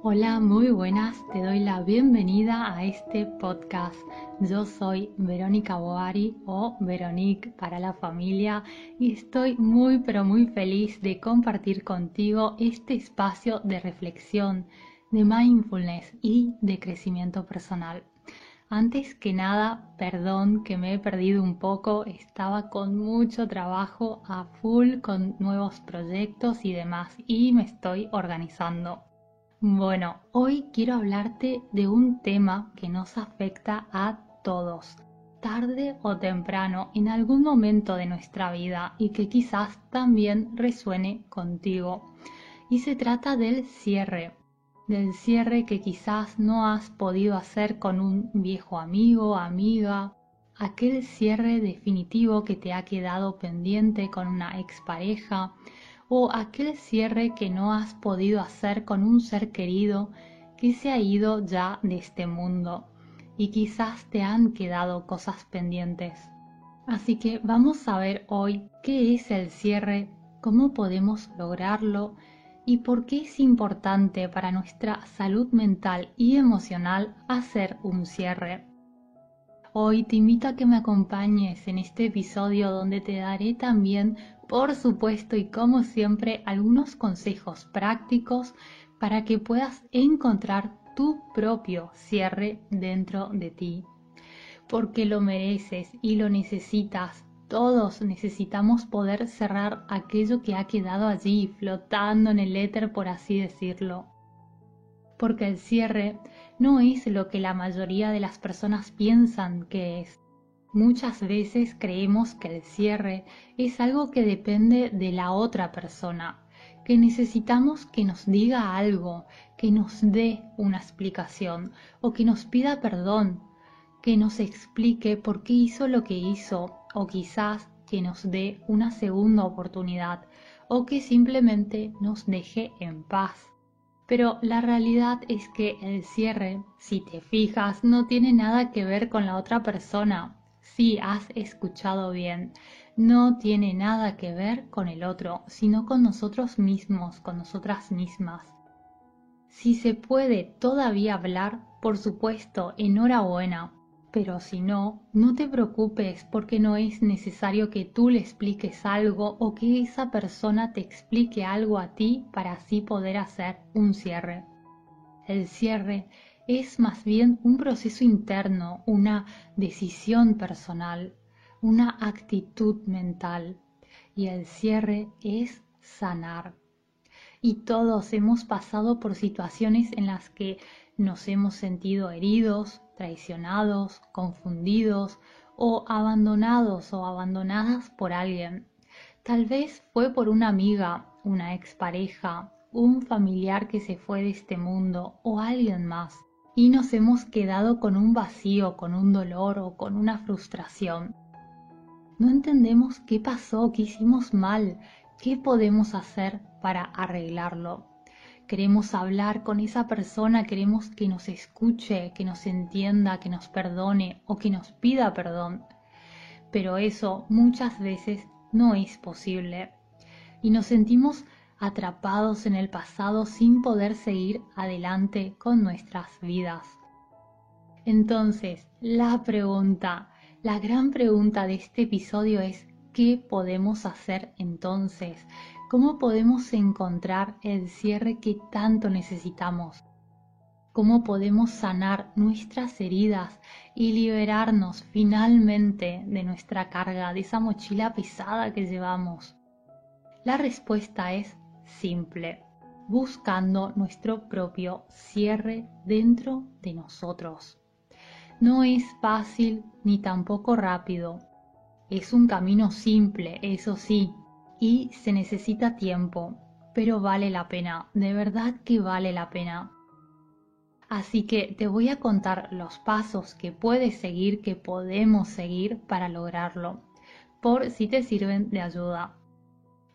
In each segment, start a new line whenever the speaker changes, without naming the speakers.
Hola, muy buenas, te doy la bienvenida a este podcast. Yo soy Verónica Boari o Veronique para la familia y estoy muy pero muy feliz de compartir contigo este espacio de reflexión, de mindfulness y de crecimiento personal. Antes que nada, perdón que me he perdido un poco, estaba con mucho trabajo a full con nuevos proyectos y demás y me estoy organizando. Bueno, hoy quiero hablarte de un tema que nos afecta a todos, tarde o temprano, en algún momento de nuestra vida y que quizás también resuene contigo. Y se trata del cierre, del cierre que quizás no has podido hacer con un viejo amigo, amiga, aquel cierre definitivo que te ha quedado pendiente con una expareja, o aquel cierre que no has podido hacer con un ser querido que se ha ido ya de este mundo y quizás te han quedado cosas pendientes. Así que vamos a ver hoy qué es el cierre, cómo podemos lograrlo y por qué es importante para nuestra salud mental y emocional hacer un cierre. Hoy te invito a que me acompañes en este episodio donde te daré también por supuesto y como siempre algunos consejos prácticos para que puedas encontrar tu propio cierre dentro de ti. Porque lo mereces y lo necesitas. Todos necesitamos poder cerrar aquello que ha quedado allí flotando en el éter, por así decirlo. Porque el cierre no es lo que la mayoría de las personas piensan que es. Muchas veces creemos que el cierre es algo que depende de la otra persona, que necesitamos que nos diga algo, que nos dé una explicación o que nos pida perdón, que nos explique por qué hizo lo que hizo o quizás que nos dé una segunda oportunidad o que simplemente nos deje en paz. Pero la realidad es que el cierre, si te fijas, no tiene nada que ver con la otra persona, Sí, has escuchado bien. No tiene nada que ver con el otro, sino con nosotros mismos, con nosotras mismas. Si se puede todavía hablar, por supuesto, enhorabuena, pero si no, no te preocupes porque no es necesario que tú le expliques algo o que esa persona te explique algo a ti para así poder hacer un cierre. El cierre es más bien un proceso interno, una decisión personal, una actitud mental y el cierre es sanar. Y todos hemos pasado por situaciones en las que nos hemos sentido heridos, traicionados, confundidos o abandonados o abandonadas por alguien. Tal vez fue por una amiga, una expareja, un familiar que se fue de este mundo o alguien más y nos hemos quedado con un vacío, con un dolor o con una frustración. No entendemos qué pasó, qué hicimos mal, qué podemos hacer para arreglarlo. Queremos hablar con esa persona, queremos que nos escuche, que nos entienda, que nos perdone o que nos pida perdón. Pero eso muchas veces no es posible. Y nos sentimos atrapados en el pasado sin poder seguir adelante con nuestras vidas. Entonces, la pregunta, la gran pregunta de este episodio es, ¿qué podemos hacer entonces? ¿Cómo podemos encontrar el cierre que tanto necesitamos? ¿Cómo podemos sanar nuestras heridas y liberarnos finalmente de nuestra carga, de esa mochila pesada que llevamos? La respuesta es simple, buscando nuestro propio cierre dentro de nosotros. No es fácil ni tampoco rápido. Es un camino simple, eso sí, y se necesita tiempo, pero vale la pena, de verdad que vale la pena. Así que te voy a contar los pasos que puedes seguir, que podemos seguir para lograrlo, por si te sirven de ayuda.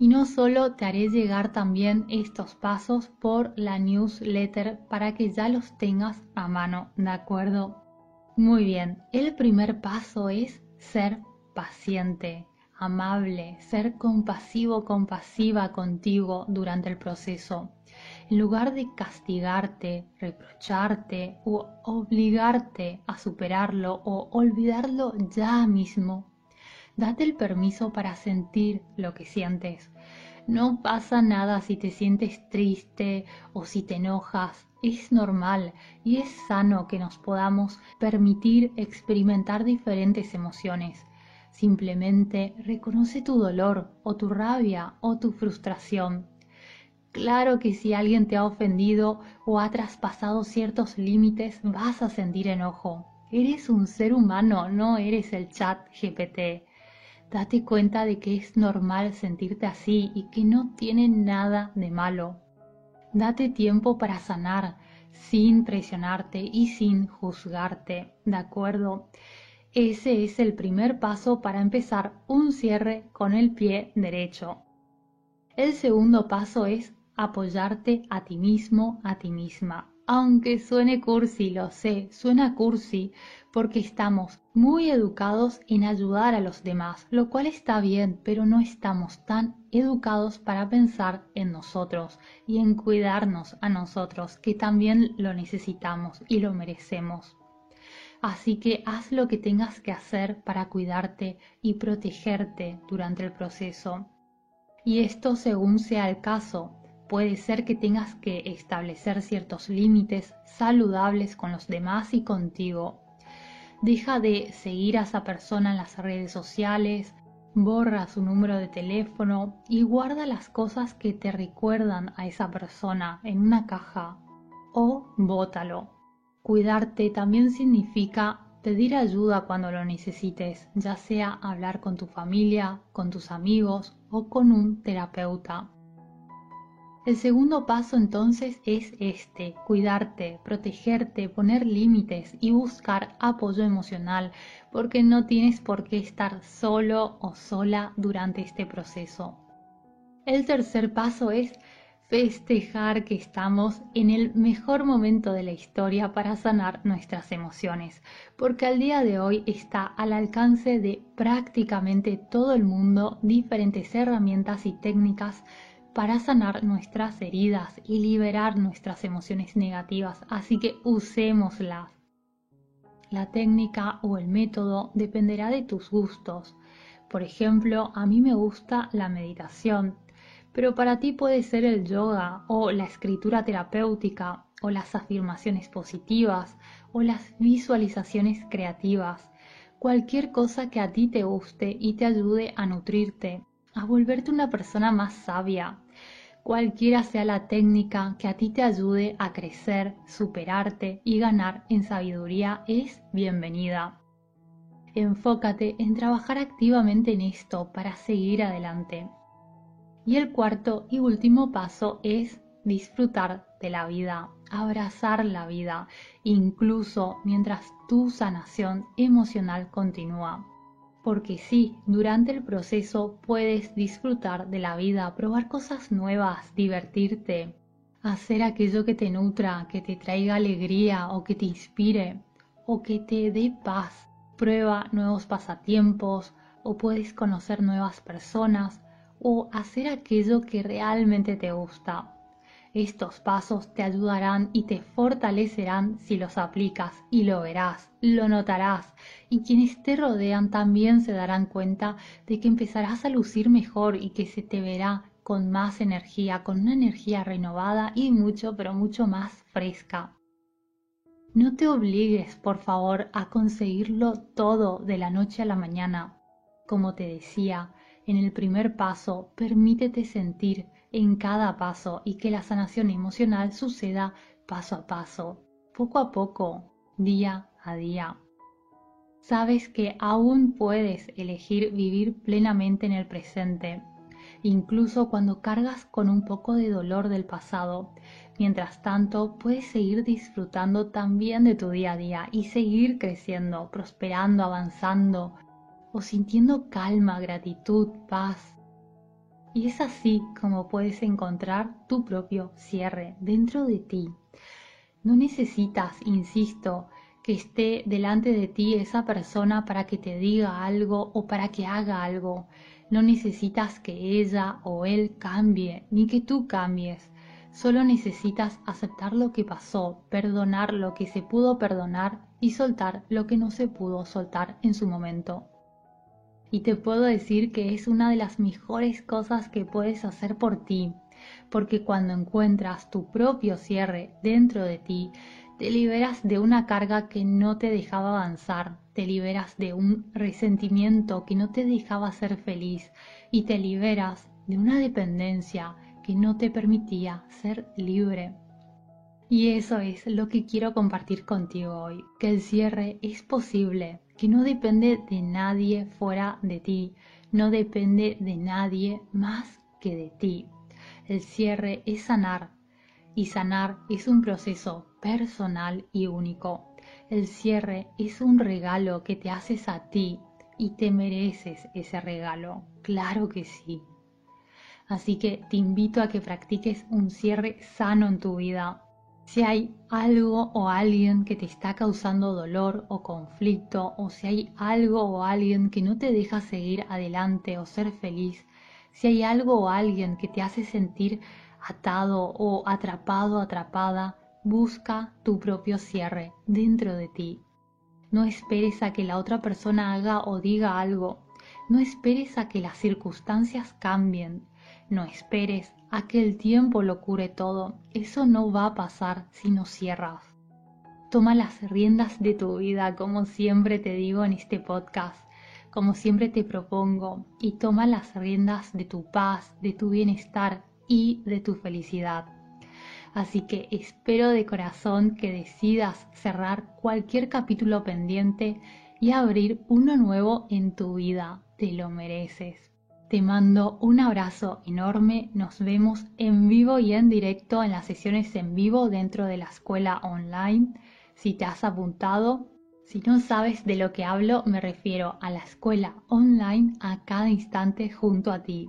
Y no solo te haré llegar también estos pasos por la newsletter para que ya los tengas a mano, ¿de acuerdo? Muy bien, el primer paso es ser paciente, amable, ser compasivo, compasiva contigo durante el proceso. en lugar de castigarte, reprocharte o obligarte a superarlo o olvidarlo ya mismo. Date el permiso para sentir lo que sientes. No pasa nada si te sientes triste o si te enojas. Es normal y es sano que nos podamos permitir experimentar diferentes emociones. Simplemente reconoce tu dolor o tu rabia o tu frustración. Claro que si alguien te ha ofendido o ha traspasado ciertos límites vas a sentir enojo. Eres un ser humano, no eres el chat GPT. Date cuenta de que es normal sentirte así y que no tiene nada de malo. Date tiempo para sanar sin presionarte y sin juzgarte, ¿de acuerdo? Ese es el primer paso para empezar un cierre con el pie derecho. El segundo paso es apoyarte a ti mismo, a ti misma aunque suene cursi, lo sé, suena cursi, porque estamos muy educados en ayudar a los demás, lo cual está bien, pero no estamos tan educados para pensar en nosotros y en cuidarnos a nosotros, que también lo necesitamos y lo merecemos. Así que haz lo que tengas que hacer para cuidarte y protegerte durante el proceso. Y esto según sea el caso, puede ser que tengas que establecer ciertos límites saludables con los demás y contigo. Deja de seguir a esa persona en las redes sociales, borra su número de teléfono y guarda las cosas que te recuerdan a esa persona en una caja o bótalo. Cuidarte también significa pedir ayuda cuando lo necesites, ya sea hablar con tu familia, con tus amigos o con un terapeuta. El segundo paso entonces es este, cuidarte, protegerte, poner límites y buscar apoyo emocional, porque no tienes por qué estar solo o sola durante este proceso. El tercer paso es festejar que estamos en el mejor momento de la historia para sanar nuestras emociones, porque al día de hoy está al alcance de prácticamente todo el mundo diferentes herramientas y técnicas para sanar nuestras heridas y liberar nuestras emociones negativas, así que usémoslas. La técnica o el método dependerá de tus gustos. Por ejemplo, a mí me gusta la meditación, pero para ti puede ser el yoga o la escritura terapéutica o las afirmaciones positivas o las visualizaciones creativas, cualquier cosa que a ti te guste y te ayude a nutrirte, a volverte una persona más sabia. Cualquiera sea la técnica que a ti te ayude a crecer, superarte y ganar en sabiduría es bienvenida. Enfócate en trabajar activamente en esto para seguir adelante. Y el cuarto y último paso es disfrutar de la vida, abrazar la vida, incluso mientras tu sanación emocional continúa porque sí, durante el proceso puedes disfrutar de la vida, probar cosas nuevas, divertirte, hacer aquello que te nutra, que te traiga alegría o que te inspire o que te dé paz. Prueba nuevos pasatiempos o puedes conocer nuevas personas o hacer aquello que realmente te gusta. Estos pasos te ayudarán y te fortalecerán si los aplicas y lo verás, lo notarás y quienes te rodean también se darán cuenta de que empezarás a lucir mejor y que se te verá con más energía, con una energía renovada y mucho, pero mucho más fresca. No te obligues, por favor, a conseguirlo todo de la noche a la mañana. Como te decía, en el primer paso, permítete sentir en cada paso y que la sanación emocional suceda paso a paso, poco a poco, día a día. Sabes que aún puedes elegir vivir plenamente en el presente, incluso cuando cargas con un poco de dolor del pasado. Mientras tanto, puedes seguir disfrutando también de tu día a día y seguir creciendo, prosperando, avanzando o sintiendo calma, gratitud, paz, y es así como puedes encontrar tu propio cierre dentro de ti. No necesitas, insisto, que esté delante de ti esa persona para que te diga algo o para que haga algo. No necesitas que ella o él cambie, ni que tú cambies. Solo necesitas aceptar lo que pasó, perdonar lo que se pudo perdonar y soltar lo que no se pudo soltar en su momento. Y te puedo decir que es una de las mejores cosas que puedes hacer por ti, porque cuando encuentras tu propio cierre dentro de ti, te liberas de una carga que no te dejaba avanzar, te liberas de un resentimiento que no te dejaba ser feliz y te liberas de una dependencia que no te permitía ser libre. Y eso es lo que quiero compartir contigo hoy, que el cierre es posible, que no depende de nadie fuera de ti, no depende de nadie más que de ti. El cierre es sanar y sanar es un proceso personal y único. El cierre es un regalo que te haces a ti y te mereces ese regalo. Claro que sí. Así que te invito a que practiques un cierre sano en tu vida. Si hay algo o alguien que te está causando dolor o conflicto, o si hay algo o alguien que no te deja seguir adelante o ser feliz, si hay algo o alguien que te hace sentir atado o atrapado, atrapada, busca tu propio cierre dentro de ti. No esperes a que la otra persona haga o diga algo. No esperes a que las circunstancias cambien. No esperes a que el tiempo lo cure todo. Eso no va a pasar si no cierras. Toma las riendas de tu vida, como siempre te digo en este podcast como siempre te propongo, y toma las riendas de tu paz, de tu bienestar y de tu felicidad. Así que espero de corazón que decidas cerrar cualquier capítulo pendiente y abrir uno nuevo en tu vida. Te lo mereces. Te mando un abrazo enorme. Nos vemos en vivo y en directo en las sesiones en vivo dentro de la escuela online. Si te has apuntado, si no sabes de lo que hablo, me refiero a la escuela online a cada instante junto a ti,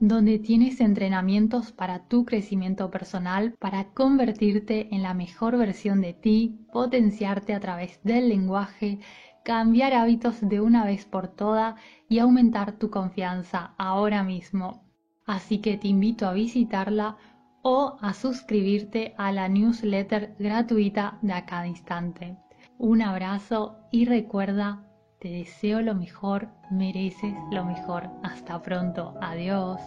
donde tienes entrenamientos para tu crecimiento personal, para convertirte en la mejor versión de ti, potenciarte a través del lenguaje, cambiar hábitos de una vez por todas y aumentar tu confianza ahora mismo. Así que te invito a visitarla o a suscribirte a la newsletter gratuita de a cada instante. Un abrazo y recuerda, te deseo lo mejor, mereces lo mejor. Hasta pronto, adiós.